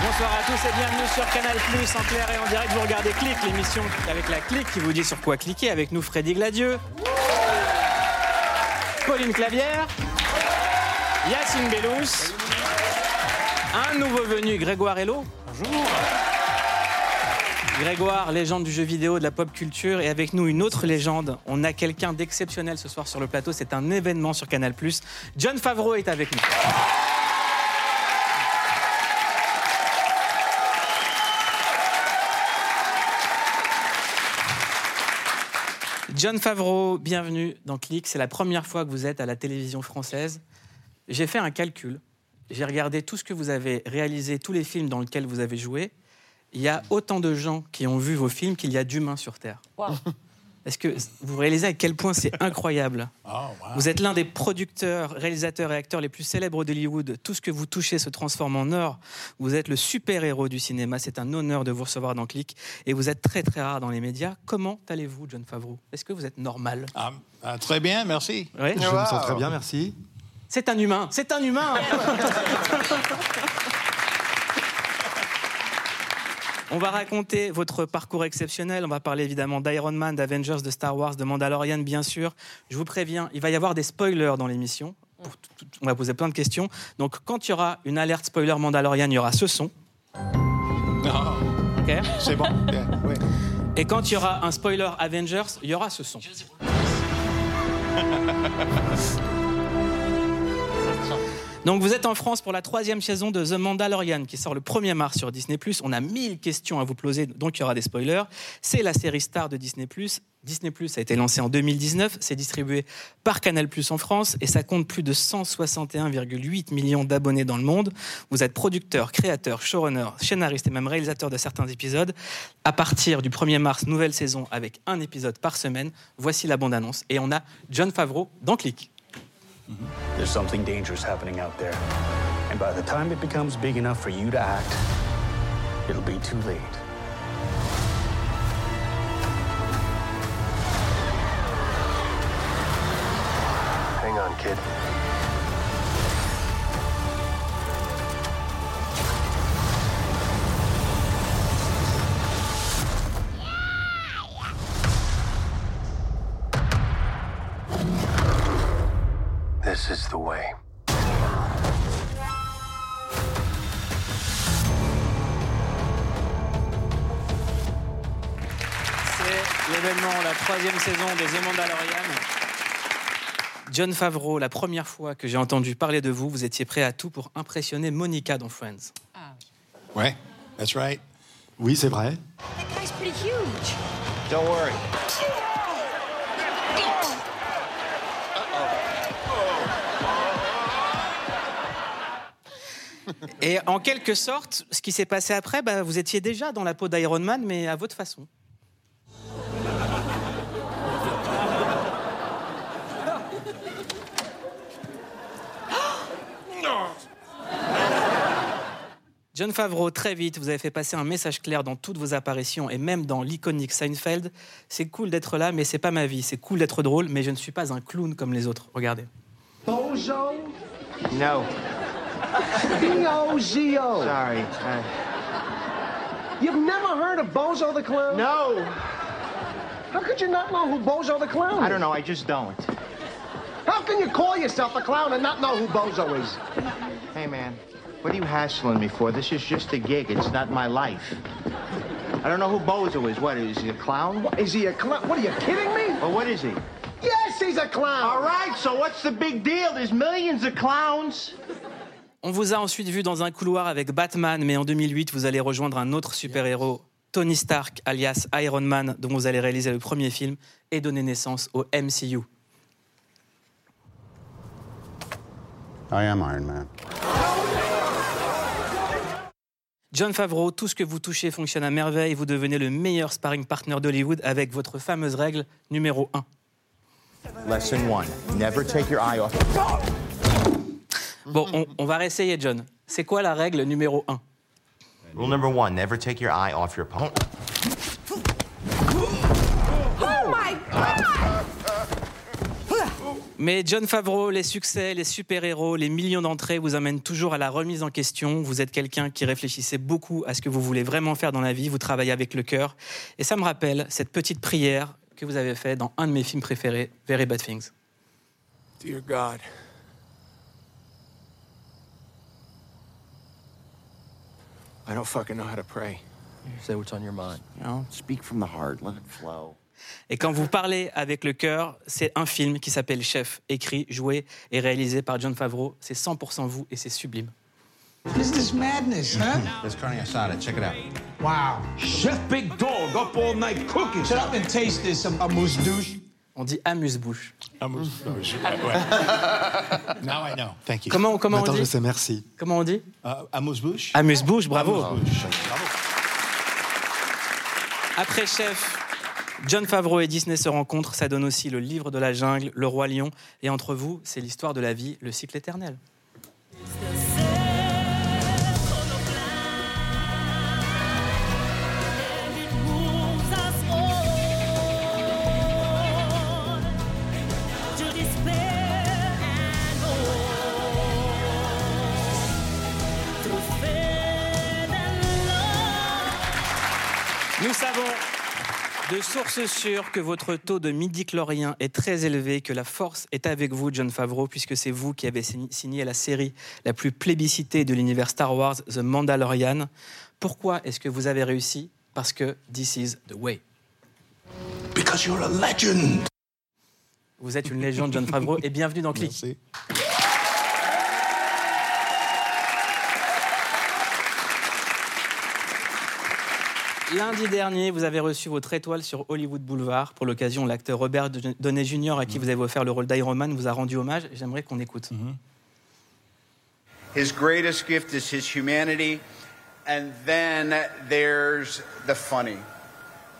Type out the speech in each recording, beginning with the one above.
Bonsoir à tous et bienvenue sur Canal Plus en clair et en direct. Vous regardez Click, l'émission avec la clique qui vous dit sur quoi cliquer. Avec nous, Freddy Gladieux, Pauline Clavière, Yacine Bellous, un nouveau venu, Grégoire Hello. Bonjour. Grégoire, légende du jeu vidéo, de la pop culture, et avec nous une autre légende. On a quelqu'un d'exceptionnel ce soir sur le plateau. C'est un événement sur Canal. John Favreau est avec nous. John Favreau, bienvenue dans Click. C'est la première fois que vous êtes à la télévision française. J'ai fait un calcul. J'ai regardé tout ce que vous avez réalisé, tous les films dans lesquels vous avez joué. Il y a autant de gens qui ont vu vos films qu'il y a d'humains sur Terre. Est-ce que vous réalisez à quel point c'est incroyable? Vous êtes l'un des producteurs, réalisateurs et acteurs les plus célèbres d'Hollywood. Tout ce que vous touchez se transforme en or. Vous êtes le super-héros du cinéma. C'est un honneur de vous recevoir dans Click. Et vous êtes très très rare dans les médias. Comment allez-vous, John Favreau? Est-ce que vous êtes normal? Ah, ah, très bien, merci. Oui Je me sens très bien, merci. C'est un humain, c'est un humain On va raconter votre parcours exceptionnel. On va parler évidemment d'Iron Man, d'Avengers, de Star Wars, de Mandalorian, bien sûr. Je vous préviens, il va y avoir des spoilers dans l'émission. On va poser plein de questions. Donc, quand il y aura une alerte spoiler Mandalorian, il y aura ce son. Ah, ok c'est bon. oui. Et quand il y aura un spoiler Avengers, il y aura ce son. Donc vous êtes en France pour la troisième saison de The Mandalorian qui sort le 1er mars sur Disney+. On a 1000 questions à vous poser, donc il y aura des spoilers. C'est la série star de Disney+. Disney+, a été lancé en 2019, c'est distribué par Canal+, en France et ça compte plus de 161,8 millions d'abonnés dans le monde. Vous êtes producteur, créateur, showrunner, scénariste et même réalisateur de certains épisodes. À partir du 1er mars, nouvelle saison avec un épisode par semaine. Voici la bande-annonce et on a John Favreau dans Click. There's something dangerous happening out there. And by the time it becomes big enough for you to act, it'll be too late. John Favreau, la première fois que j'ai entendu parler de vous, vous étiez prêt à tout pour impressionner Monica dans Friends. Ouais, that's right. Oui, c'est vrai. That guy's pretty huge. Don't worry. Et en quelque sorte, ce qui s'est passé après, bah, vous étiez déjà dans la peau d'Iron Man, mais à votre façon. John Favreau, très vite, vous avez fait passer un message clair dans toutes vos apparitions et même dans l'iconique Seinfeld. C'est cool d'être là, mais c'est pas ma vie. C'est cool d'être drôle, mais je ne suis pas un clown comme les autres. Regardez. Bozo? No. B-O-Z-O. Sorry. Uh, You've never heard of Bozo the Clown? no. How could you not know who Bozo the Clown is? I don't know. I just don't. How can you call yourself a clown and not know who Bozo is? Hey, man. What are you hassling me for? This is just a gig. It's not my life. I don't know who Bozo is. What, is he a clown? Is he a clown? What, are you kidding me? Well, what is he? Yes, he's a clown. All right, so what's the big deal? There's millions of clowns. On vous a ensuite vu dans un couloir avec Batman, mais en 2008, vous allez rejoindre un autre super-héros, Tony Stark, alias Iron Man, dont vous allez réaliser le premier film et donner naissance au MCU. I am Iron Man. John Favreau, tout ce que vous touchez fonctionne à merveille. Vous devenez le meilleur sparring partner d'Hollywood avec votre fameuse règle numéro 1. Lesson one never take your eye off. Bon, on, on va réessayer, John. C'est quoi la règle numéro 1 Rule number one never take your eye off your opponent. Oh my god! Mais John Favreau, les succès, les super-héros, les millions d'entrées vous amènent toujours à la remise en question. Vous êtes quelqu'un qui réfléchissait beaucoup à ce que vous voulez vraiment faire dans la vie. Vous travaillez avec le cœur. Et ça me rappelle cette petite prière que vous avez faite dans un de mes films préférés, Very Bad Things. Dear God, I don't fucking know how to pray. Say what's on your mind. You know, speak from the heart. Let it flow. Et quand vous parlez avec le cœur, c'est un film qui s'appelle Chef, écrit, joué et réalisé par John Favreau. C'est 100% vous et c'est sublime. Is this madness, huh? There's carne asada. Check it out. Wow. Chef Big Dog up all night cooking. Shut up and taste this, um, amuse douche. On dit amuse-bouche. Amuse-bouche. now I know. Thank you. Comment, comment on Maintenant, je dit sais, merci. Comment on dit Uh, amuse-bouche? Amuse-bouche, bravo. Amuse-bouche. Après Chef, John Favreau et Disney se rencontrent. Ça donne aussi le livre de la jungle, le roi lion. Et entre vous, c'est l'histoire de la vie, le cycle éternel. De sources sûres que votre taux de midi-chlorien est très élevé, que la force est avec vous, John Favreau, puisque c'est vous qui avez sign- signé la série la plus plébiscitée de l'univers Star Wars, The Mandalorian. Pourquoi est-ce que vous avez réussi? Parce que this is the way. Because you're a legend. Vous êtes une légende, John Favreau, et bienvenue dans Click. Merci. Lundi dernier, vous avez reçu votre étoile sur Hollywood Boulevard. Pour l'occasion, l'acteur Robert Downey Jr., à qui vous avez offert le rôle d'Iron Man, vous a rendu hommage. J'aimerais qu'on écoute. His greatest gift is his humanity. And then there's the funny.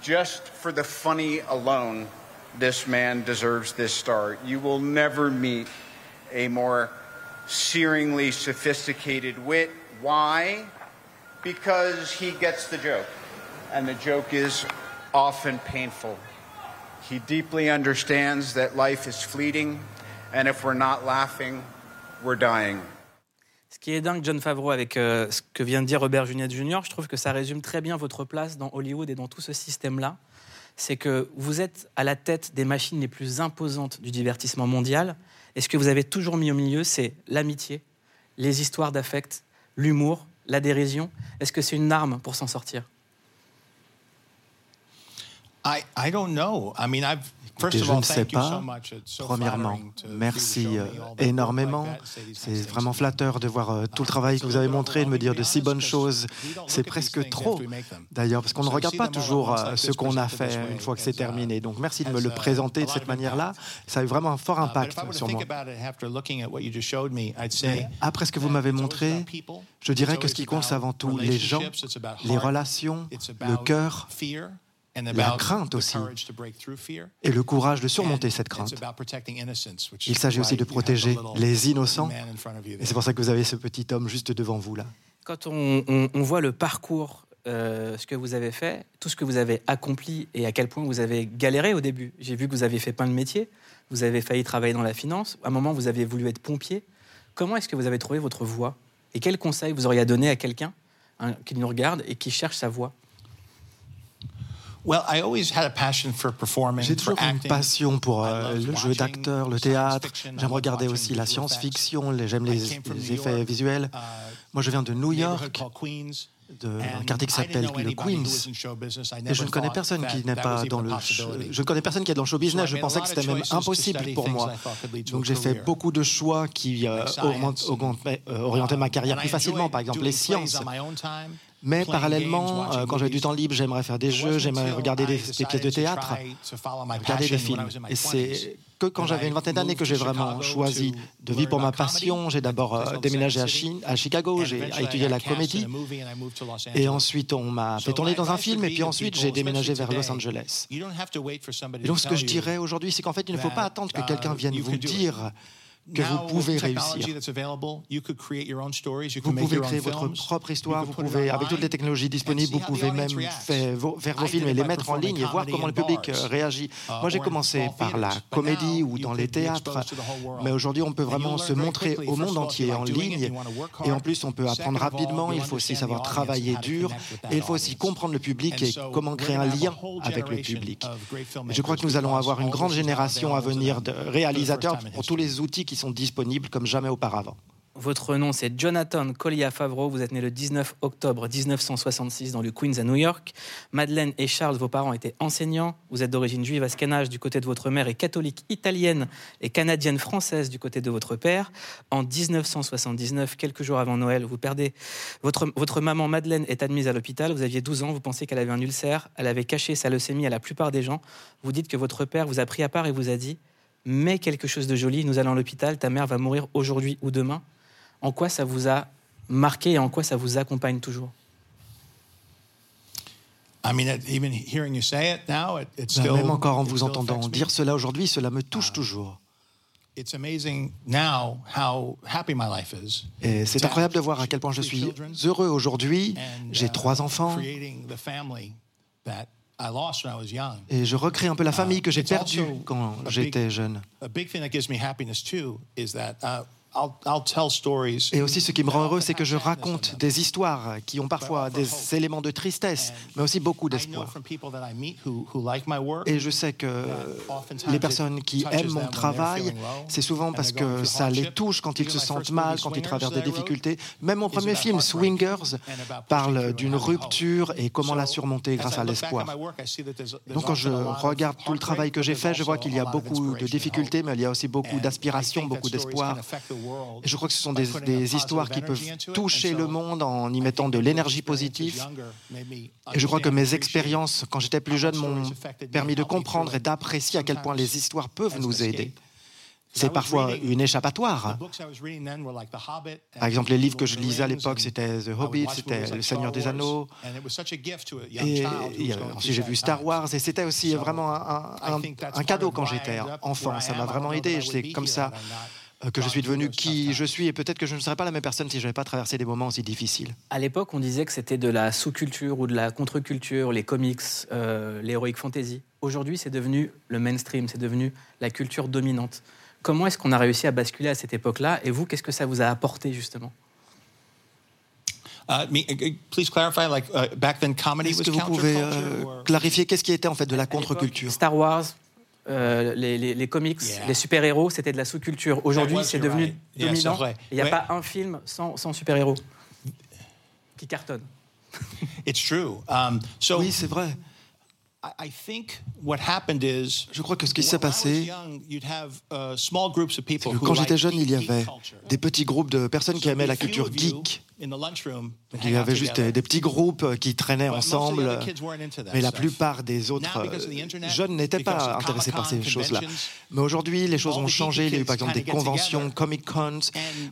Just for the funny alone, this man deserves this star. You will never meet a more searingly sophisticated wit. Why? Because he gets the joke. And the joke is often painful. He deeply understands that life is fleeting, and if we're not laughing, we're dying. Ce qui est dingue, John Favreau, avec euh, ce que vient de dire Robert Junior Jr., je trouve que ça résume très bien votre place dans Hollywood et dans tout ce système-là. C'est que vous êtes à la tête des machines les plus imposantes du divertissement mondial. Et ce que vous avez toujours mis au milieu, c'est l'amitié, les histoires d'affect, l'humour, la dérision. Est-ce que c'est une arme pour s'en sortir? I, I don't know. I mean, I've first Écoutez, of je all, ne sais thank you so pas. Premièrement, merci euh, énormément. C'est vraiment flatteur de voir euh, tout le travail que vous avez montré, de me dire de si bonnes choses. C'est presque trop, d'ailleurs, parce qu'on ne regarde pas toujours euh, ce qu'on a fait une fois que c'est terminé. Donc merci de me le présenter de cette manière-là. Ça a eu vraiment un fort Uh, impact sur moi. say Après ce que vous m'avez montré, je dirais que ce qui compte, c'est avant tout les gens, les relations, le cœur la crainte the aussi. et le courage de surmonter cette it's crainte. about protecting innocence, which Il s'agit aussi de protéger les innocents. Et c'est pour ça que vous avez ce petit homme juste devant vous là. Quand on, on- on voit le parcours, euh, ce que vous avez fait, tout ce que vous avez accompli et à quel point vous avez galéré au début. J'ai vu que vous avez fait plein de métiers, vous avez failli travailler dans la finance, à un moment vous avez voulu être pompier. Comment est-ce que vous avez trouvé votre voie? Et quel conseil vous auriez à donner à quelqu'un hein, qui nous regarde et qui cherche sa voie Well, I always had a passion for performing, J'ai toujours une passion pour euh, le jeu d'acteur, le science théâtre. fiction. I J'aime regarder aussi la science-fiction, j'aime I les, effets visuels. uh, Moi, je viens de New York, d'un quartier qui s'appelle le Queens. Et je ne connais personne qui n'est pas dans le. Je ne connais personne qui est dans le show business. Je pensais que c'était même impossible pour moi. Donc j'ai fait beaucoup de choix qui euh, euh, orientaient ma carrière And plus facilement, par exemple les sciences. Mais parallèlement, euh, quand j'avais du temps libre, j'aimerais faire des jeux, j'aimerais regarder des, pièces de théâtre, regarder des films. Et c'est 20s. que quand And j'avais I une vingtaine d'années que j'ai vraiment choisi de vivre pour ma passion. J'ai d'abord euh, déménagé à, Second Chi- City. à Chicago, And j'ai étudié la comédie. Et Angeles. ensuite, on m'a fait tourner dans un film, et puis ensuite, j'ai déménagé vers Los Angeles. Et donc, ce que je dirais aujourd'hui, c'est qu'en fait, il ne faut pas attendre que quelqu'un vienne vous dire que vous pouvez réussir. Vous pouvez créer votre propre histoire, vous pouvez, avec toutes les technologies and disponibles, see vous how the pouvez même faire vos, faire vos I films et les mettre en ligne et voir comment le public euh, réagit. uh, Moi, j'ai commencé par la comédie ou dans les théâtres, mais aujourd'hui, on peut vraiment se montrer au monde entier en ligne. Et en plus, on peut apprendre rapidement, il faut aussi savoir travailler dur, et il faut aussi comprendre le public et comment créer un lien avec le public. Je crois que nous allons avoir une grande génération à venir de réalisateurs pour tous les outils qui sont disponibles comme jamais auparavant. Votre nom, c'est Jonathan Collier Favreau. Vous êtes né le 19 octobre 1966 dans le Queens à New York. Madeleine et Charles, vos parents étaient enseignants. Vous êtes d'origine juive askénaze du côté de votre mère et catholique italienne et canadienne française du côté de votre père. En 1979, quelques jours avant Noël, vous perdez votre, votre maman Madeleine est admise à l'hôpital. Vous aviez 12 ans. Vous pensez qu'elle avait un ulcère. Elle avait caché sa leucémie à la plupart des gens. Vous dites que votre père vous a pris à part et vous a dit mais quelque chose de joli, nous allons à l'hôpital, ta mère va mourir aujourd'hui ou demain. En quoi ça vous a marqué et en quoi ça vous accompagne toujours? I mean, it- even hearing you say it now, it, it's still. Même encore en it vous still entendant dire cela aujourd'hui, cela me touche toujours. It's amazing now how happy my life is. Et c'est incroyable de voir à quel point je three suis children heureux aujourd'hui. and, J'ai uh, trois enfants Creating the family that I lost when I was young. et je recrée un peu la famille que j'ai perdue quand j'étais jeune. Et aussi, ce qui me rend heureux, c'est que je raconte des histoires qui ont parfois des éléments de tristesse, mais aussi beaucoup d'espoir. from people that I meet who, who like my work. Et je sais que les personnes qui aiment mon travail, c'est souvent parce que ça les touche quand ils se sentent mal, quand ils traversent des difficultés. Même mon premier film, Swingers, parle d'une rupture et comment la surmonter grâce à l'espoir. Donc quand je regarde tout le travail que j'ai fait, je vois qu'il y a beaucoup de difficultés, mais il y a aussi beaucoup d'aspiration, beaucoup d'espoir. Et je crois que ce sont des, des histoires qui peuvent toucher le monde en y mettant de l'énergie positive. Et je crois que mes expériences, quand j'étais plus jeune, m'ont permis de comprendre et d'apprécier à quel point les histoires peuvent nous aider. C'est parfois une échappatoire. Par exemple, les livres que je lisais à l'époque, c'était The Hobbit, c'était Le Seigneur des Anneaux. Et, et ensuite, j'ai vu Star Wars. Et c'était aussi vraiment un, un- un cadeau quand j'étais enfant. Ça m'a vraiment aidé. C'est comme ça que je suis devenu qui je suis. Et peut-être que je ne serais pas la même personne si je n'avais pas traversé des moments aussi difficiles. À l'époque, on disait que c'était de la sous-culture ou de la contre-culture, les comics, euh, l'heroic fantasy. Aujourd'hui, c'est devenu le mainstream, c'est devenu la culture dominante. Comment est-ce qu'on a réussi à basculer à cette époque-là Et vous, qu'est-ce que ça vous a apporté justement? Uh, me, uh, please clarify, like uh, back then, comedy Est-ce was que vous pouvez counterculture. euh, or- clarifier qu'est-ce qui était en fait de la contre-culture? Star Wars, euh, les, les- les comics, Yeah. les super-héros, c'était de la sous-culture. Aujourd'hui, c'est devenu right. Dominant. Il n'y a Ouais. pas un film sans, sans super-héros qui cartonne. It's true. Um, so Oui, c'est vrai. I, think what happened is. Je crois que ce qui s'est when I was passé, young, you'd have, uh, small groups of c'est people que who quand j'étais jeune, il y avait culture. des petits groupes de personnes qui aimaient la culture geek. In the lunchroom Donc, hang il y avait juste des petits groupes euh, qui traînaient But most of the ensemble, other kids weren't into that mais la plupart des autres euh, jeunes n'étaient pas intéressés par ces choses-là. Mais aujourd'hui, les choses ont the changé. Il y a eu par exemple des conventions. Comic-Cons,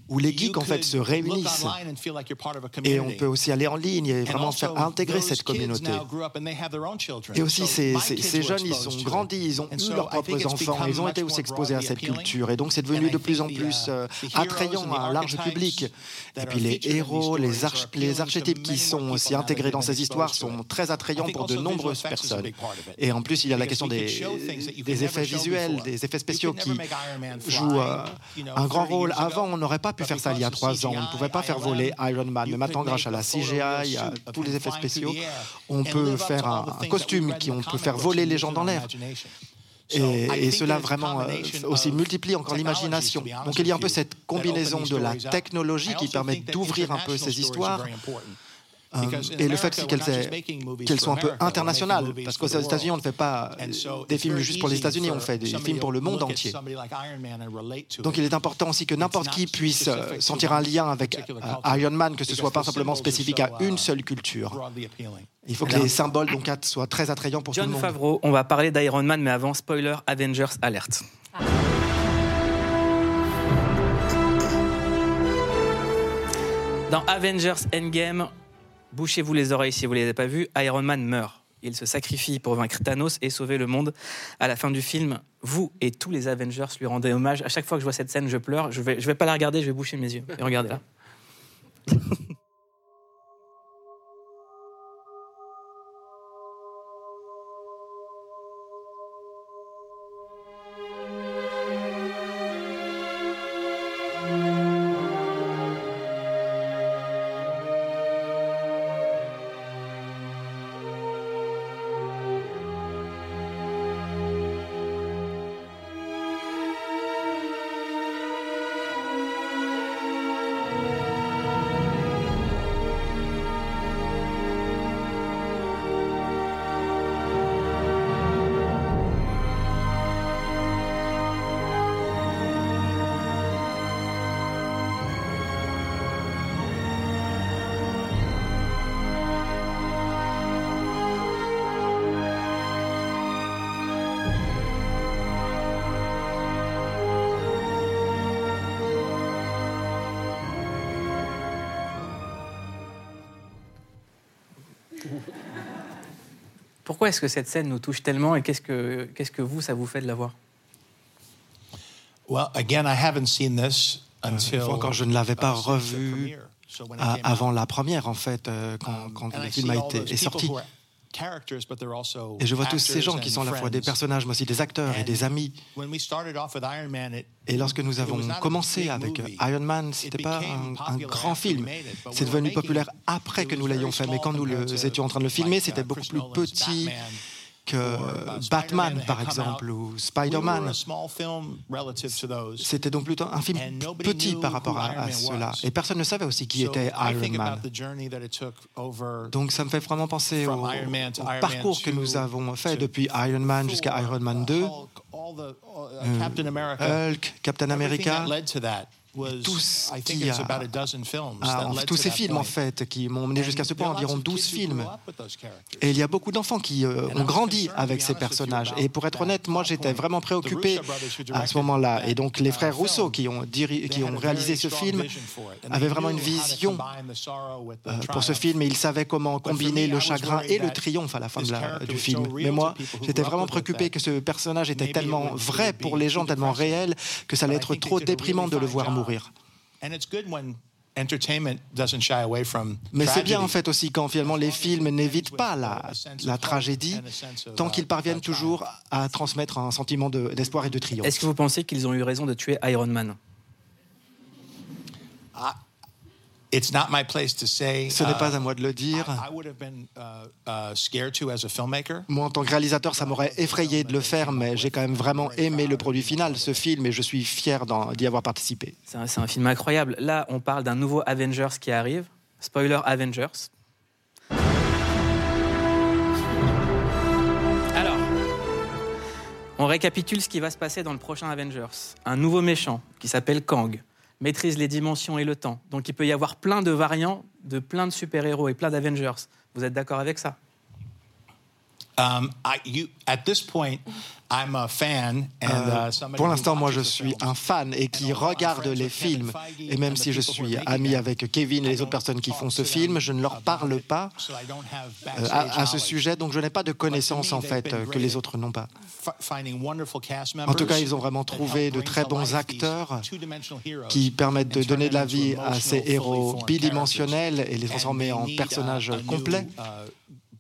où les geeks en fait se réunissent. online and feel like you're part of a Et on community. peut aussi aller en ligne et And vraiment faire intégrer cette communauté. Et aussi, ces, ces- jeunes, ils it. grandis, ils ont And eu leurs propres enfants, ils ont été aussi exposés à cette culture. Et donc, c'est And devenu de plus en plus uh, euh, attrayant à un large public. Et puis les these héros, les, arch- archétypes qui sont aussi intégrés dans ces histoires sont très attrayants pour de nombreuses personnes. Et en plus, il y a la question des, effets visuels, des effets spéciaux qui jouent euh, un grand 30 rôle. Avant, on n'aurait pas pu faire ça il y a trois ans. On ne pouvait pas faire voler Iron Man. Mais maintenant, grâce à la CGI, of tous les effets spéciaux, on peut faire un, un costume qui on peut faire voler les gens dans l'air. Et, cela vraiment euh, aussi multiplie encore l'imagination. Donc il y a un peu cette combinaison de la technologie qui permet d'ouvrir un peu ces histoires euh, et le fait aussi qu'elles soient un peu internationales. Parce for qu'aux the États-Unis, on ne world. fait pas so des it's films juste pour les États-Unis, on fait des films pour le monde entier. Donc it. il est important aussi que n'importe qui puisse euh, sentir un lien avec euh, Iron Man, que ce soit pas simplement spécifique à une seule culture. Il faut que les symboles donc soient très attrayants pour tout le John monde. Favreau, on va parler d'Iron Man, mais avant, spoiler, Avengers Alert. Dans Avengers Endgame, bouchez-vous les oreilles si vous ne les avez pas vus, Iron Man meurt. Il se sacrifie pour vaincre Thanos et sauver le monde. À la fin du film, vous et tous les Avengers lui rendez hommage. À chaque fois que je vois cette scène, je pleure. Je vais, je vais pas la regarder, je vais boucher mes yeux. Et regardez Pourquoi est-ce que cette scène nous touche tellement et qu'est-ce que, qu'est-ce que vous, ça vous fait de la voir? Well, again, I haven't seen this until, Une fois encore, je ne l'avais pas revu avant la première, en fait, euh, quand, quand and le I film a été, est sorti. Et je vois tous ces gens qui sont à la fois des personnages, mais aussi des acteurs et des amis. When we started off with Iron Man, it- Et lorsque nous avons commencé avec. Iron Man, ce It n'était pas un, grand film. C'est devenu populaire après que was nous l'ayons fait. Mais quand nous le étions en train de le filmer, like, c'était uh, beaucoup plus petit que or, uh, Batman, par exemple, ou Spider-Man. C'était donc plutôt un film petit par rapport à, cela. Et personne ne savait aussi qui était Iron Man. Donc ça me fait vraiment penser au, au parcours que 2 nous avons fait depuis Iron Man jusqu'à Iron Man uh, 2, Hulk, all the, uh, euh, Captain America, Qui a- a tous to ces films en fait qui m'ont mené jusqu'à ce point, environ lots of 12 kids who films. Et il y a beaucoup d'enfants qui euh, ont grandi avec ces personnages. Et pour être honnête, moi j'étais vraiment préoccupé à ce moment-là. Et donc les frères Rousseau qui ont, diri- qui réalisé ce film avaient vraiment une vision euh, pour ce film et ils savaient comment combiner le chagrin et le triomphe à la fin de la- du film. Mais moi, j'étais vraiment préoccupé que ce personnage était tellement vrai pour les gens, tellement réel, que ça allait être trop déprimant de le voir mourir. And it's good when entertainment doesn't shy away from Mais c'est bien en fait aussi quand finalement les films n'évitent pas la, la tragédie, tant qu'ils parviennent toujours à transmettre un sentiment de- d'espoir et de triomphe. Est-ce que vous pensez qu'ils ont eu raison de tuer Iron Man? It's not my place to say. Ce n'est uh, pas à moi de le dire. I, I would have been uh, uh, scared to as a filmmaker. Moi, en tant que réalisateur, ça m'aurait effrayé de le faire, mais j'ai quand même vraiment aimé le produit final, ce film, et je suis fier d'y avoir participé. C'est un, c'est un film incroyable. Là, on parle d'un nouveau Avengers qui arrive. Spoiler Avengers. Alors, on récapitule ce qui va se passer dans le prochain Avengers. Un nouveau méchant qui s'appelle Kang maîtrise les dimensions et le temps. Donc il peut y avoir plein de variants de plein de super-héros et plein d'Avengers. Vous êtes d'accord avec ça? Um, I, you, at this point, I'm a fan and uh, somebody pour l'instant, moi, je the suis films. un fan et qui regarde les films. Et même si je suis ami avec Kevin et les autres personnes qui font ce film, je ne leur parle pas So I don't have euh, à, à ce knowledge. sujet, donc je n'ai pas de connaissances en fait que les autres n'ont pas. En tout cas, ils ont vraiment trouvé de très to bons acteurs two-dimensional heroes qui permettent de donner de la them into vie à ces héros bidimensionnels characters. et les transformer en uh, personnages complets.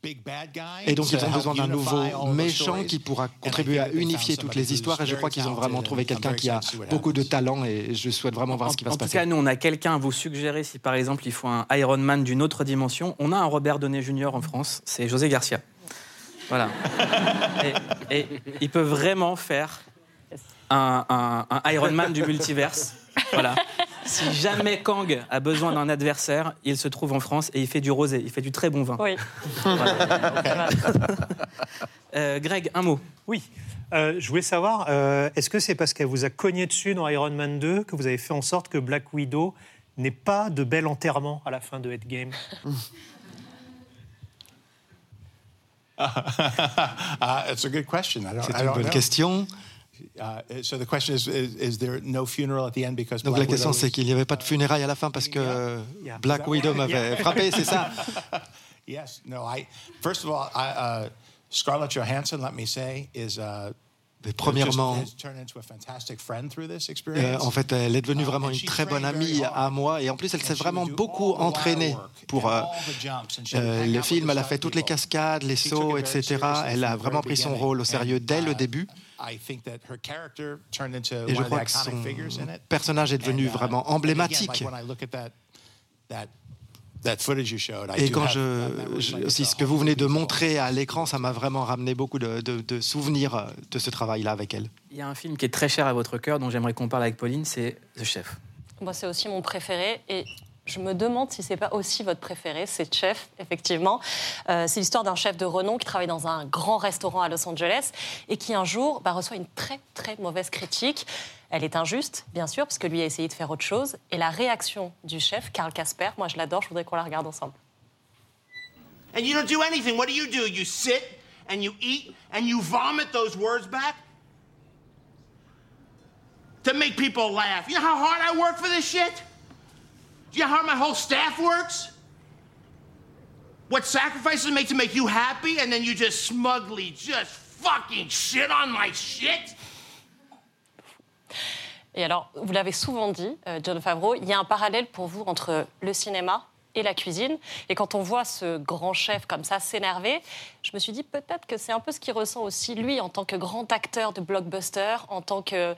Big bad guy Et donc, ils ont besoin d'un unify nouveau méchant stories. qui pourra And I contribuer think à unifier toutes les histoires. Et je crois qu'ils ont vraiment trouvé quelqu'un qui a excited to see what beaucoup de happens. talent et je souhaite vraiment voir En, ce qui va en se tout passer. cas, nous, on a quelqu'un à vous suggérer si par exemple il faut un Iron Man d'une autre dimension. On a un Robert Downey Jr. en France, c'est José Garcia. Voilà. et, et il peut vraiment faire un, un- un Iron Man du multiverse. Voilà. Si jamais Kang a besoin d'un adversaire, il se trouve en France et il fait du rosé, il fait du très bon vin. Oui. Euh, Greg, un mot. Oui. Euh, je voulais savoir, euh, est-ce que c'est parce qu'elle vous a cogné dessus dans Iron Man 2 que vous avez fait en sorte que Black Widow n'ait pas de bel enterrement à la fin de Endgame? Uh, it's a good question. I don't, C'est une bonne know. question. Uh, so the question is, is, is there no funeral at the end because Donc la question c'est is- qu'il n'y avait pas de funérailles à la fin parce que. Black Widow m'avait frappé, c'est ça? Yes, no, I, first of all, I, uh, Scarlett Johansson, let me say, is. Uh, premièrement, just, has turned into a fantastic friend through this euh, experience. en fait, elle est devenue vraiment une très bonne amie à moi et en plus, elle s'est vraiment beaucoup entraînée pour euh, euh, le film. Elle a fait toutes les cascades, les sauts, etc. Elle a vraiment pris son rôle au sérieux dès le début. I think that her character turned into Et je one of the crois que iconic son figures in it. personnage est devenu And, vraiment emblématique. like when I look at that, that, that footage you showed, I Et quand je, je- ce que vous venez de montrer à l'écran, ça m'a vraiment ramené beaucoup de, de- de souvenirs euh, de ce travail-là avec elle. Il y a un film qui est très cher à votre cœur, dont j'aimerais qu'on parle avec Pauline, c'est The Chef. Moi, c'est aussi mon préféré. Et je me demande si c'est pas aussi votre préféré. C'est Chef, effectivement. Euh, c'est l'histoire d'un chef de renom qui travaille dans un grand restaurant à Los Angeles et qui un jour bah, reçoit une très très mauvaise critique. Elle est injuste, bien sûr, parce que lui a essayé de faire autre chose. Et la réaction du chef, Karl Casper, moi je l'adore, je voudrais qu'on la regarde ensemble. And you don't do anything. What do you do? You sit and you eat and you vomit those words back? To make people laugh. You know how hard I work for this shit? Do you know how my whole staff works? What sacrifices make to make you happy, and then you just smugly just fucking shit on my shit? Et alors, vous l'avez souvent dit, euh, John Favreau, il y a un parallèle pour vous entre le cinéma et la cuisine. Et quand on voit ce grand chef comme ça s'énerver, je me suis dit peut-être que c'est un peu ce qu'il ressent aussi, lui, en tant que grand acteur de blockbuster, en tant que...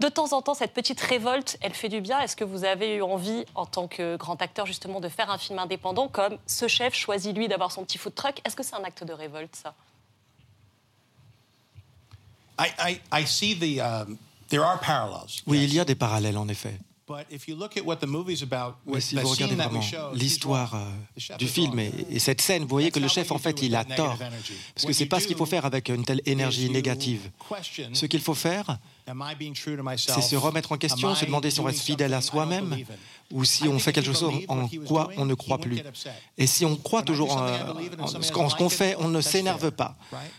De temps en temps, cette petite révolte, elle fait du bien. Est-ce que vous avez eu envie, en tant que grand acteur, justement, de faire un film indépendant comme ce chef choisit, lui, d'avoir son petit food truck? Est-ce que c'est un acte de révolte, ça? I, I, I see the. Um, there are parallels. Oui, il y a des parallèles en effet. But if you look at what the movie's about, Mais si the vous regardez vraiment l'histoire euh, du film et, et cette scène, vous voyez que le chef, en fait, il a tort. Parce que c'est pas ce qu'il faut faire avec une telle énergie négative. Ce qu'il faut faire, C'est se remettre en question, se demander si on reste fidèle à soi-même ou si on fait quelque chose en quoi on ne croit plus. Et si on croit toujours en, en ce qu'on fait, on ne s'énerve pas. Right?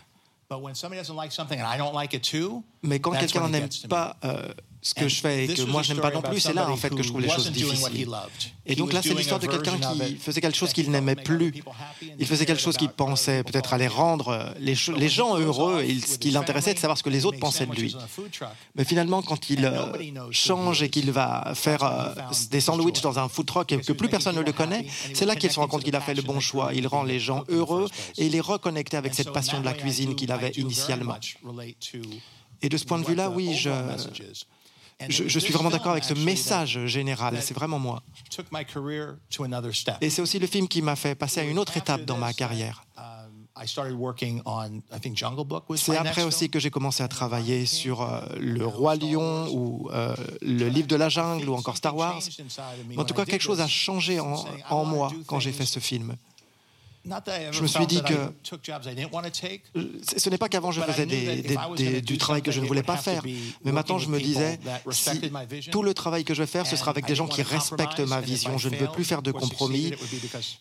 But when somebody doesn't like something and I don't like it too, Mais quand quelqu'un n'aime pas euh, ce que je fais et que moi je n'aime pas non plus, c'est là en fait que je trouve les choses difficiles. Et donc là, c'est l'histoire de quelqu'un qui it faisait quelque chose qu'il he n'aimait plus. Il faisait quelque chose qu'il pensait peut-être rendre euh, les, cho- les gens heureux. Et ce qui l'intéressait, de savoir ce que les autres pensaient de lui. Mais finalement, quand il euh, change et qu'il va faire euh, des sandwichs dans un food truck et que plus personne ne le connaît, c'est là qu'il se rend compte qu'il a fait le bon choix. Il rend les gens heureux et il est reconnecté avec cette passion de la cuisine qu'il avait initialement. Et de ce point de vue-là, oui, je, je, je suis vraiment d'accord avec ce message général. C'est vraiment moi. Et c'est aussi le film qui m'a fait passer à une autre étape dans ma carrière. Um, C'est après aussi que j'ai commencé à travailler sur euh, Le Roi Lion ou euh, Le Livre de la Jungle ou encore Star Wars. En tout cas, quelque chose a changé en, en moi quand j'ai fait ce film. Not that I ever Je me suis dit que take. Ce n'est pas qu'avant je faisais des- des- des- du travail que je ne voulais pas faire. Mais maintenant je me disais, si tout le travail que je vais faire, ce sera avec des gens qui respectent ma vision. Je ne veux plus faire de compromis.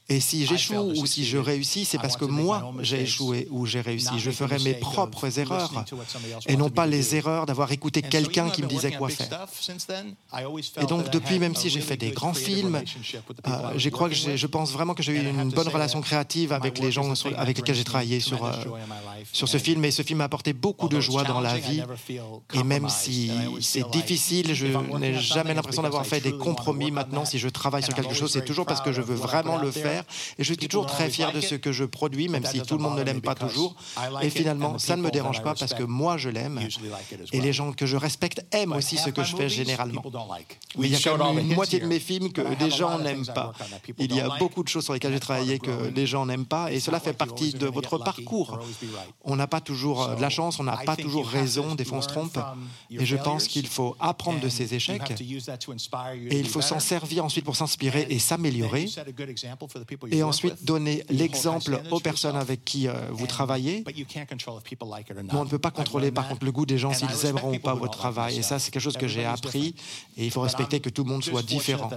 Et si j'échoue ou si je réussis, c'est parce que moi j'ai échoué ou j'ai réussi. Je ferai mes propres erreurs et non pas les erreurs d'avoir écouté quelqu'un qui me disait quoi faire. Et donc depuis, même si j'ai fait des grands films, euh, je crois que je pense vraiment que j'ai eu une bonne relation créative avec les gens sur- avec lesquels j'ai travaillé sur, euh, sur ce And film. Et ce film m'a apporté beaucoup de joie dans la vie. Et même si c'est difficile, je n'ai on jamais l'impression it's d'avoir because I fait des compromis. Maintenant, si je travaille sur And I'm quelque chose, c'est very toujours parce que je veux vraiment le faire. Et je suis toujours très fier de ce que je produis, même si tout le monde ne l'aime me pas because toujours. Et finalement, and the ça ne me dérange I pas parce respect que moi, je l'aime. Et les gens que je respecte aiment aussi ce que je fais généralement. Mais il y a quand même une moitié de mes films que des gens n'aiment pas. Il y a beaucoup de choses sur lesquelles j'ai travaillé que les gens n'aiment pas. Et cela fait partie de votre parcours. On n'a pas toujours euh, de la chance, on n'a pas toujours raison, des fois on se trompe. Et je pense qu'il faut apprendre de ces échecs. Et il faut s'en servir ensuite pour s'inspirer et s'améliorer. Et ensuite donner l'exemple aux personnes avec qui euh, vous travaillez. Mais on ne peut pas contrôler par contre le goût des gens s'ils aimeront ou pas votre travail. Et ça, c'est quelque chose que j'ai appris. Et il faut respecter que tout le monde soit différent.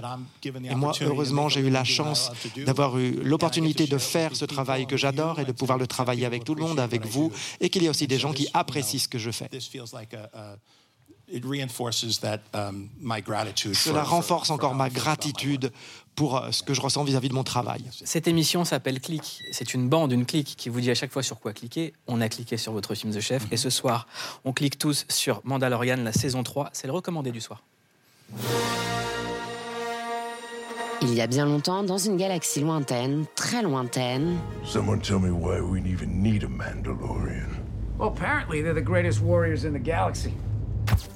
Et moi, heureusement, j'ai eu la chance d'avoir eu l'opportunité de faire ce travail que j'adore et de pouvoir le travailler avec tout le monde, avec vous, et qu'il y a aussi des gens qui apprécient ce que je fais. This feels like a, a it reinforces that um, my gratitude. Cela for- for- renforce for encore ma I feel about my gratitude pour euh, ce que je ressens vis-à-vis de mon travail. Cette émission s'appelle Click. C'est une bande, une clique qui vous dit à chaque fois sur quoi cliquer. On a cliqué sur votre film The Chef. Et ce soir, on clique tous sur Mandalorian, la saison 3. C'est le recommandé du soir. Il y a bien longtemps, dans une galaxie lointaine, très lointaine, Someone tell me why we even need a Mandalorian. Well, apparently they're the greatest warriors in the galaxy.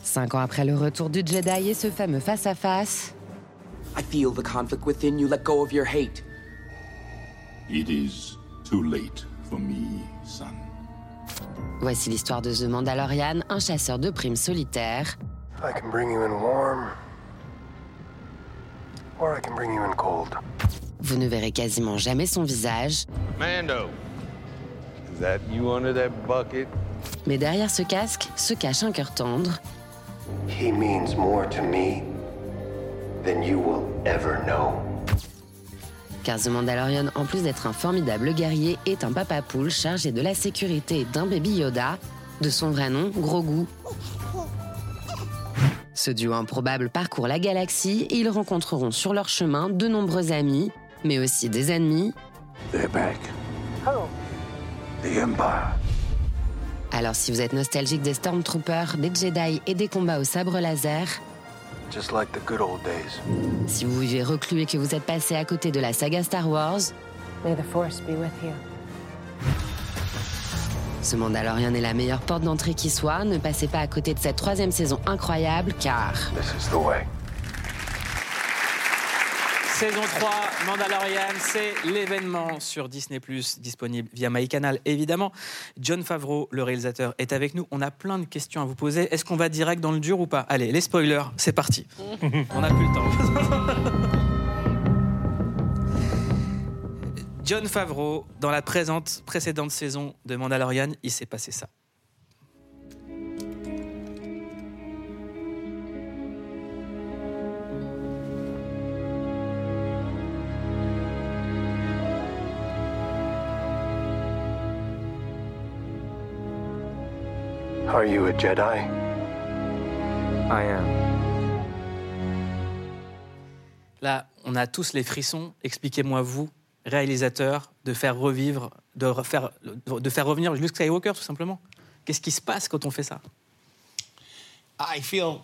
cinq ans après le retour du Jedi et ce fameux face-à-face, I feel the conflict within you. Let go of your hate. It is too late for me, son. voici l'histoire de The Mandalorian, un chasseur de primes solitaire, I can bring you in warm, or I can bring you in cold. Vous ne verrez quasiment jamais son visage, Mando. Is that you under that bucket? mais derrière ce casque se cache un cœur tendre, He means more to me than you will ever know. car The Mandalorian, en plus d'être un formidable guerrier, est un papa poule chargé de la sécurité d'un baby Yoda, de son vrai nom, Grogu. Ce duo improbable parcourt la galaxie et ils rencontreront sur leur chemin de nombreux amis, mais aussi des ennemis. The Empire. Alors si vous êtes nostalgique des Stormtroopers, des Jedi et des combats au sabre laser, Just like the good old days. si vous vivez reclus et que vous êtes passé à côté de la saga Star Wars, May the Force be with you. Ce Mandalorian est la meilleure porte d'entrée qui soit. Ne passez pas à côté de cette troisième saison incroyable car... This is the way. Saison 3, Mandalorian, c'est l'événement sur Disney+, disponible via MyCanal, évidemment. John Favreau, le réalisateur, est avec nous. On a plein de questions à vous poser. Est-ce qu'on va direct dans le dur ou pas? Allez, les spoilers, c'est parti. On n'a plus le temps. John Favreau, dans la présente, précédente saison de Mandalorian, il s'est passé ça. Are you a Jedi? I am. Là, on a tous les frissons. Expliquez-moi, vous, réalisateur, de faire revivre, de, refaire, de faire revenir Luke Skywalker, tout simplement. Qu'est-ce qui se passe quand on fait ça? I feel,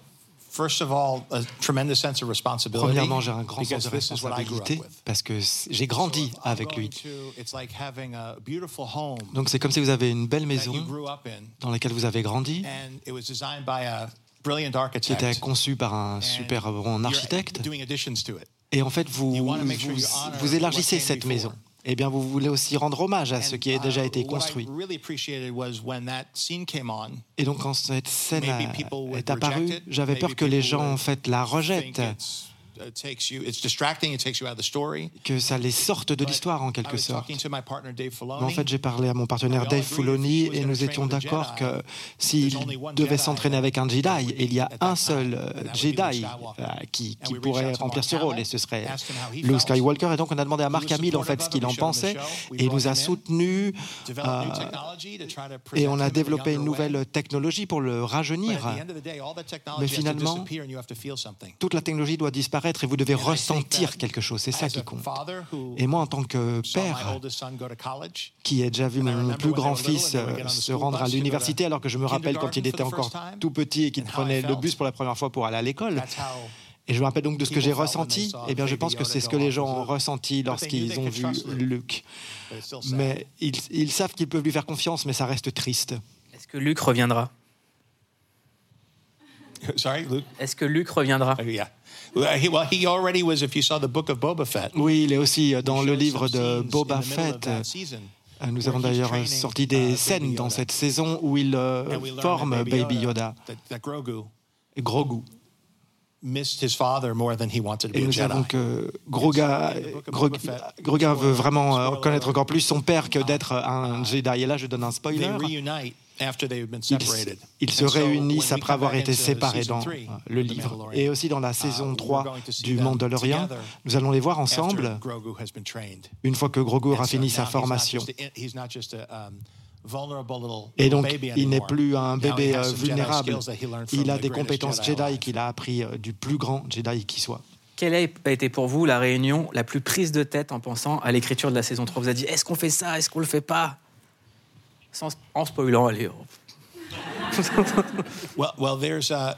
first of all, a tremendous sense of responsibility. Premièrement, j'ai un grand sens de responsabilité with. parce que j'ai grandi avec lui. To- It's like having a beautiful home Donc c'est comme si vous avez une belle maison dans laquelle vous avez grandi, and it was designed by a brilliant qui était architect. conçue par un super bon architecte. Et en fait, vous, vous, élargissez cette maison. Eh bien, vous voulez aussi rendre hommage à ce qui a déjà été Uh, construit. Et donc, quand cette scène est apparue, j'avais peur que les gens, en fait, la rejettent, think it's- it takes you, it's distracting, it takes you out of the story. que ça les sorte de l'histoire, en quelque sorte. Mais en fait, j'ai parlé à mon partenaire Dave Filoni et nous étions d'accord que s'il devait s'entraîner avec un Jedi, il y a un seul Jedi euh, qui, qui pourrait remplir ce rôle et ce serait Luke Skywalker. Et donc, on a demandé à Mark Hamill en fait ce qu'il en pensait et il nous a soutenus euh, et on a développé une nouvelle technologie pour le rajeunir. Mais finalement, toute la technologie doit disparaître et vous devez ressentir quelque chose. C'est ça qui compte. Et moi, en tant que père, qui ai déjà vu mon plus grand fils euh, se rendre à l'université, alors que je me rappelle quand il était encore tout petit et qu'il prenait le bus pour la première fois pour aller à l'école. Et je me rappelle donc de ce que j'ai ressenti. Eh bien, je pense que c'est ce que les gens ont ressenti lorsqu'ils ont vu Luke. Mais ils, ils savent qu'ils peuvent lui faire confiance, mais ça reste triste. Est-ce que Luke reviendra? Sorry, Luke. Est-ce que Luke reviendra? Yeah. Well, he, well, he already was. If you saw the book of Boba Fett, Oui, il est aussi dans le livre de Boba Fett. season Euh, Nous avons d'ailleurs sorti uh, des Baby scènes dans cette saison où il euh, forme Baby Yoda, Grogu et Grogu. missed his father more than he wanted to Et be a nous savons que Groga, Grog- Groga veut vraiment euh, connaître encore plus son père que d'être un Jedi. Et là, je donne un spoiler. Ils, se réunissent après avoir été séparés season dans three euh, le of livre. Et aussi dans la uh, saison we're 3 going to see du them Mandalorian, together nous allons les voir ensemble une fois que Grogu aura fini sa he's not formation. um, Et donc, il n'est plus un bébé euh, vulnérable. Il a des compétences Jedi qu'il a appris euh, du plus grand Jedi qui soit. Quelle a été pour vous la réunion la plus prise de tête en pensant à l'écriture de la saison 3 Vous avez dit est-ce qu'on fait ça? Est-ce qu'on le fait pas? Sans, En spoilant, allez. well, well, there's a,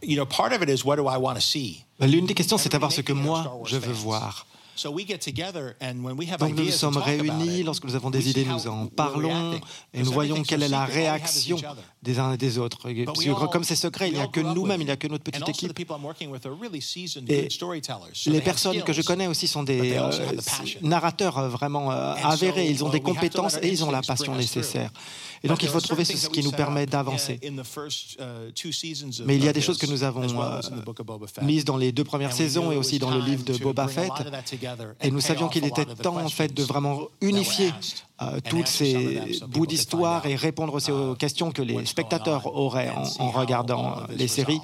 you know, part of it is what do I want to see? L'une des questions, c'est savoir ce que moi je veux voir. Donc nous nous sommes réunis, lorsque nous avons des idées, nous en parlons et nous voyons quelle est la réaction des uns et des autres. Parce que comme c'est secret, il n'y a que nous-mêmes, il n'y a que notre petite équipe. Et les personnes que je connais aussi sont des euh, narrateurs euh, vraiment euh, avérés. Ils ont des compétences et ils ont la passion nécessaire. Et donc il faut trouver ce qui nous permet d'avancer. Mais il y a des choses que nous avons mises dans les deux premières saisons et aussi dans le livre de Boba Fett. Et nous savions qu'il était temps en fait de vraiment unifier euh, toutes ces bouts d'histoire et répondre aussi aux questions que les spectateurs auraient en, regardant euh, les séries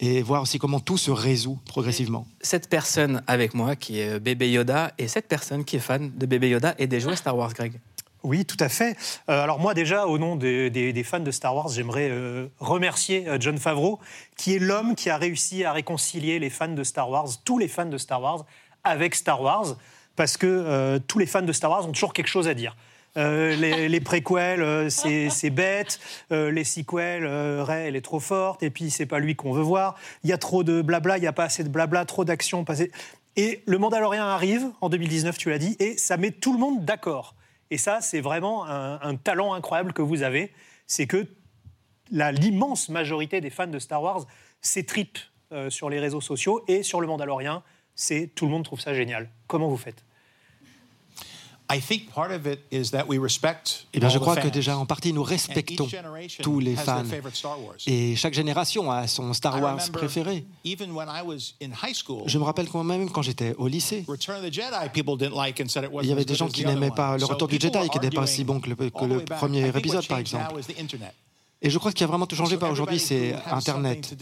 et voir aussi comment tout se résout progressivement. Cette personne avec moi qui est Bébé Yoda et cette personne qui est fan de Bébé Yoda et des jouets Star Wars, Greg. Oui, tout à fait. Euh, alors moi déjà, au nom des, fans de Star Wars, j'aimerais remercier John Favreau, qui est l'homme qui a réussi à réconcilier les fans de Star Wars, tous les fans de Star Wars, avec Star Wars, parce que tous les fans de Star Wars ont toujours quelque chose à dire. Euh, les, préquels, euh, c'est bête. Euh, les sequels, Ray, elle est trop forte. Et puis, c'est pas lui qu'on veut voir. Il y a trop de blabla, il n'y a pas assez de blabla, trop d'action. Et le Mandalorian arrive en 2019, tu l'as dit, et ça met tout le monde d'accord. Et ça, c'est vraiment un, talent incroyable que vous avez. C'est que l'immense majorité des fans de Star Wars s'étripent sur les réseaux sociaux et sur le Mandalorian. C'est tout le monde trouve ça génial. Comment vous faites? Eh bien, je crois que déjà en partie nous respectons tous les fans. et chaque génération a son Star Wars préféré. Je me rappelle quand même quand j'étais au lycée, il y avait des gens qui n'aimaient pas le Retour du Jedi, qui n'était pas aussi bon que le premier épisode, par exemple. Et je crois que ce qui a vraiment tout changé par aujourd'hui, c'est Internet.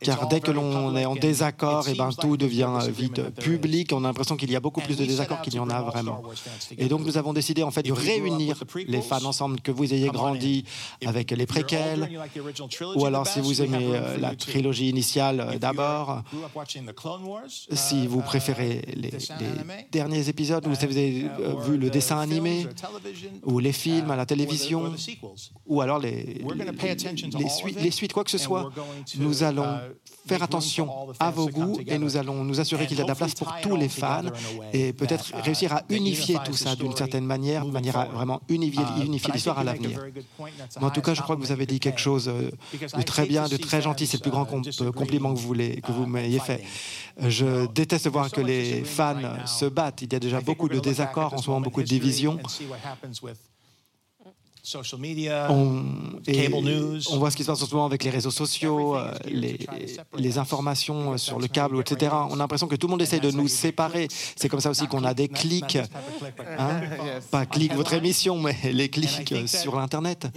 Car dès que l'on est en désaccord, et eh ben, tout devient vite public. On a l'impression qu'il y a beaucoup plus de désaccords qu'il y en a vraiment. Et donc nous avons décidé en fait de réunir les fans ensemble, que vous ayez grandi avec les préquels, ou alors si vous aimez euh, la trilogie initiale euh, d'abord, si vous préférez les, derniers épisodes, ou si vous avez euh, vu le dessin animé, ou les films à la télévision, ou alors les les, suites, les suites, quoi que ce soit, nous allons uh, faire attention à vos goûts et nous allons nous assurer qu'il y a de la place pour tous les fans et peut-être uh, réussir à unifier tout ça d'une certaine manière, de manière à vraiment unifier, uh, unifier l'histoire à l'avenir. Mais en tout cas, je crois que vous avez dit quelque chose euh, de très bien, de très gentil. C'est le plus grand compliment que vous, que vous m'ayez fait. Je déteste voir que les fans se battent. Il y a déjà beaucoup de désaccords, en ce moment beaucoup de divisions. On, on voit ce qui se passe en ce moment avec les réseaux sociaux, euh, les, les, informations euh, sur le câble, etc. On a l'impression que tout le monde essaie de nous séparer. C'est comme ça aussi qu'on a des clics. Hein? Pas clics votre émission, mais les clics sur l'Internet.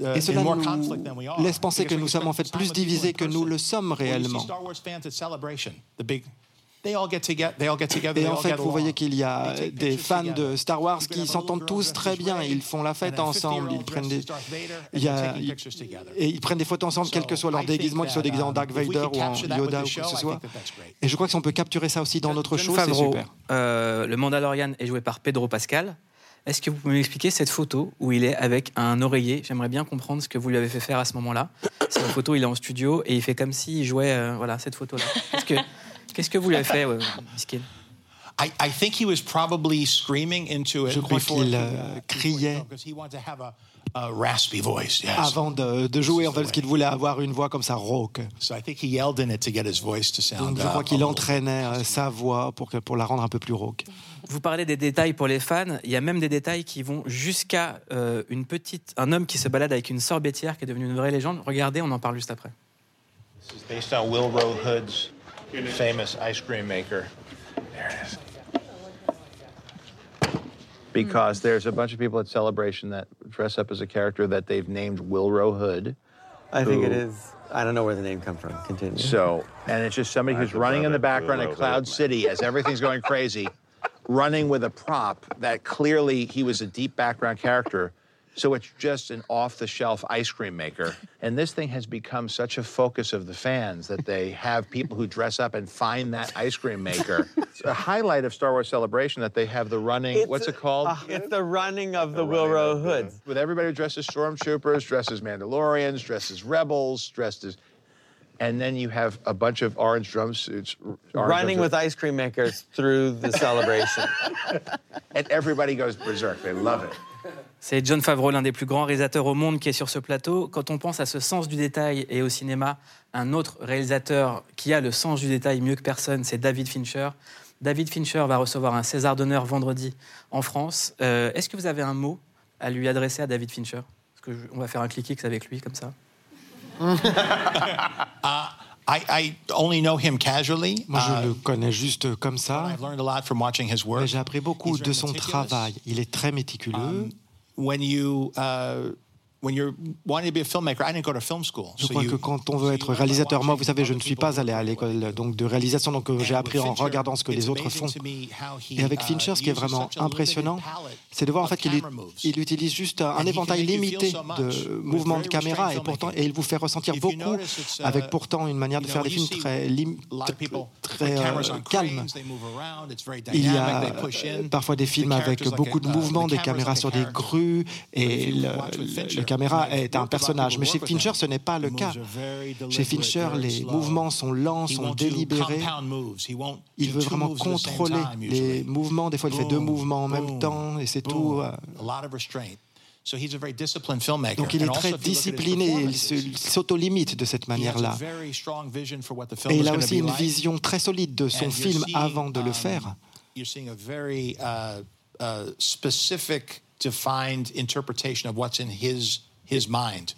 Et cela nous laisse penser que nous sommes en fait plus divisés que nous le sommes réellement. Et en fait, vous voyez qu'il y a des fans de Star Wars qui s'entendent tous très bien. Ils font la fête ensemble. Ils prennent des, il y a, et ils prennent des photos ensemble, quel que soit leur déguisement, qu'ils soient déguisés en Dark Vader ou en Yoda ou quoi que ce soit. Et je crois que si on peut capturer ça aussi dans notre show, c'est super. Euh, le Mandalorian est joué par Pedro Pascal. Est-ce que vous pouvez m'expliquer cette photo où il est avec un oreiller? J'aimerais bien comprendre ce que vous lui avez fait faire à ce moment-là. C'est une photo, il est en studio et il fait comme s'il jouait, euh, voilà, cette photo-là. Est-ce que Qu'est-ce que vous lui avez fait, Miskin? Je crois qu'il euh, criait avant de, jouer, en fait, parce qu'il voulait avoir une voix comme ça rauque. Donc je crois qu'il entraînait euh, sa voix pour, pour la rendre un peu plus rauque. Vous parlez des détails pour les fans. Il y a même des détails qui vont jusqu'à euh, une petite, un homme qui se balade avec une sorbetière qui est devenue une vraie légende. Regardez, on en parle juste après. Famous ice cream maker. There it is. Because there's a bunch of people at Celebration that dress up as a character that they've named Wilro Hood. I think it is. I don't know where the name comes from. Continue. So, and it's just somebody who's running in the background at Cloud City as everything's going crazy running with a prop that clearly he was a deep background character. So it's just an off the shelf ice cream maker. And this thing has become such a focus of the fans that they have people who dress up and find that ice cream maker. It's a highlight of Star Wars Celebration that they have the running, what's it called? Uh, it's the running of the Wilrow hoods. With everybody who dresses stormtroopers, dresses Mandalorians, dresses rebels, dressed as. And then you have a bunch of orange drum suits. orange Running drum with ice cream makers through the celebration. and everybody goes berserk. They love it. C'est John Favreau, l'un des plus grands réalisateurs au monde qui est sur ce plateau. Quand on pense à ce sens du détail et au cinéma, un autre réalisateur qui a le sens du détail mieux que personne, c'est David Fincher. David Fincher va recevoir un César d'honneur vendredi en France. Euh, Est-ce que vous avez un mot à lui adresser à David Fincher? Parce que je- on va faire un click avec lui comme ça. Uh, I, I only know him casually. Moi, je Uh, le connais juste comme ça. I've learned a lot from watching his work. Mais j'ai appris beaucoup de son travail. Il est très méticuleux. Um, when you uh, when you're wanting to be a filmmaker, I didn't go to film school. Je crois you- que quand on veut être réalisateur, moi, vous savez, je ne suis pas allé à l'école donc de réalisation, donc euh, j'ai appris en regardant ce que les autres font. Et avec Fincher, ce qui est vraiment impressionnant, c'est de voir en fait qu'il ut- il utilise juste un éventail limité de mouvements de caméra et pourtant et il vous fait ressentir beaucoup avec pourtant une manière de faire des films très lim- très euh, calme. Il y a parfois des films avec beaucoup de mouvements, des caméras sur des grues, et le, le- le caméra est un personnage. Mais chez Fincher, ce n'est pas le cas. Chez Fincher, les mouvements sont lents, sont délibérés. Il veut vraiment contrôler les mouvements. Des fois, il fait deux mouvements en même temps, et c'est tout. euh. a lot of restraint. So he's a very disciplined filmmaker. Donc, il est très discipliné, il s'auto-limite de cette manière-là. Et il a aussi une vision très solide de son film avant de le um, faire. You're seeing a very uh, uh, specific, defined interpretation of what's in his his mind.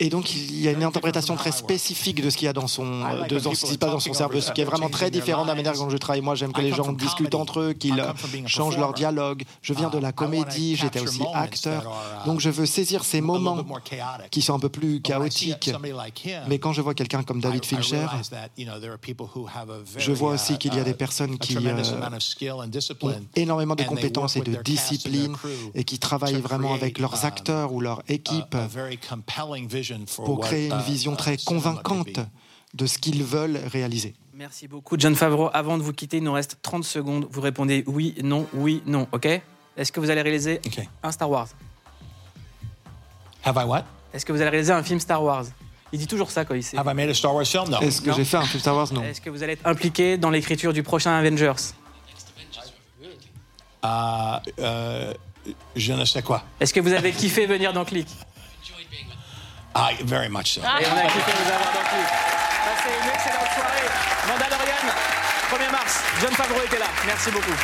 Et donc, il y a une interprétation très spécifique de ce qu'il y a dans son, euh, de, ce qui se passe dans son cerveau, ce qui est vraiment très différent de la manière dont je travaille. Moi, j'aime que les gens discutent entre eux, qu'ils euh, changent leur dialogue. Je viens de la comédie, j'étais aussi acteur. Donc, je veux saisir ces moments qui sont un peu plus chaotiques. Mais quand je vois quelqu'un comme David I Fincher, realize that, you know, there are people who have a very, je vois aussi uh, qu'il y a des uh, personnes qui euh, ont discipline, énormément de compétences et work with de discipline et qui travaillent vraiment avec leurs um, acteurs ou leur équipe a very compelling vision for pour créer une uh, vision uh, très convaincante de ce qu'ils veulent réaliser. Merci beaucoup, John Favreau. Avant de vous quitter, il nous reste 30 secondes. Vous répondez oui, non, oui, non, ok? Est-ce que vous allez réaliser un Star Wars? Have I what? Est-ce que vous allez réaliser un film Star Wars? Il dit toujours ça quand il sait. Have I made a Star Wars film? No. Est-ce que j'ai fait un film Star Wars? Non. Est-ce que vous allez être impliqué dans l'écriture du prochain Avengers? Uh, uh, je ne sais quoi. Est-ce que vous avez kiffé venir dans Click? I very much so. On a kiffé vous avoir dans Click. Passez une excellente soirée. Mandalorian, 1er mars. John Favreau était là. Merci beaucoup.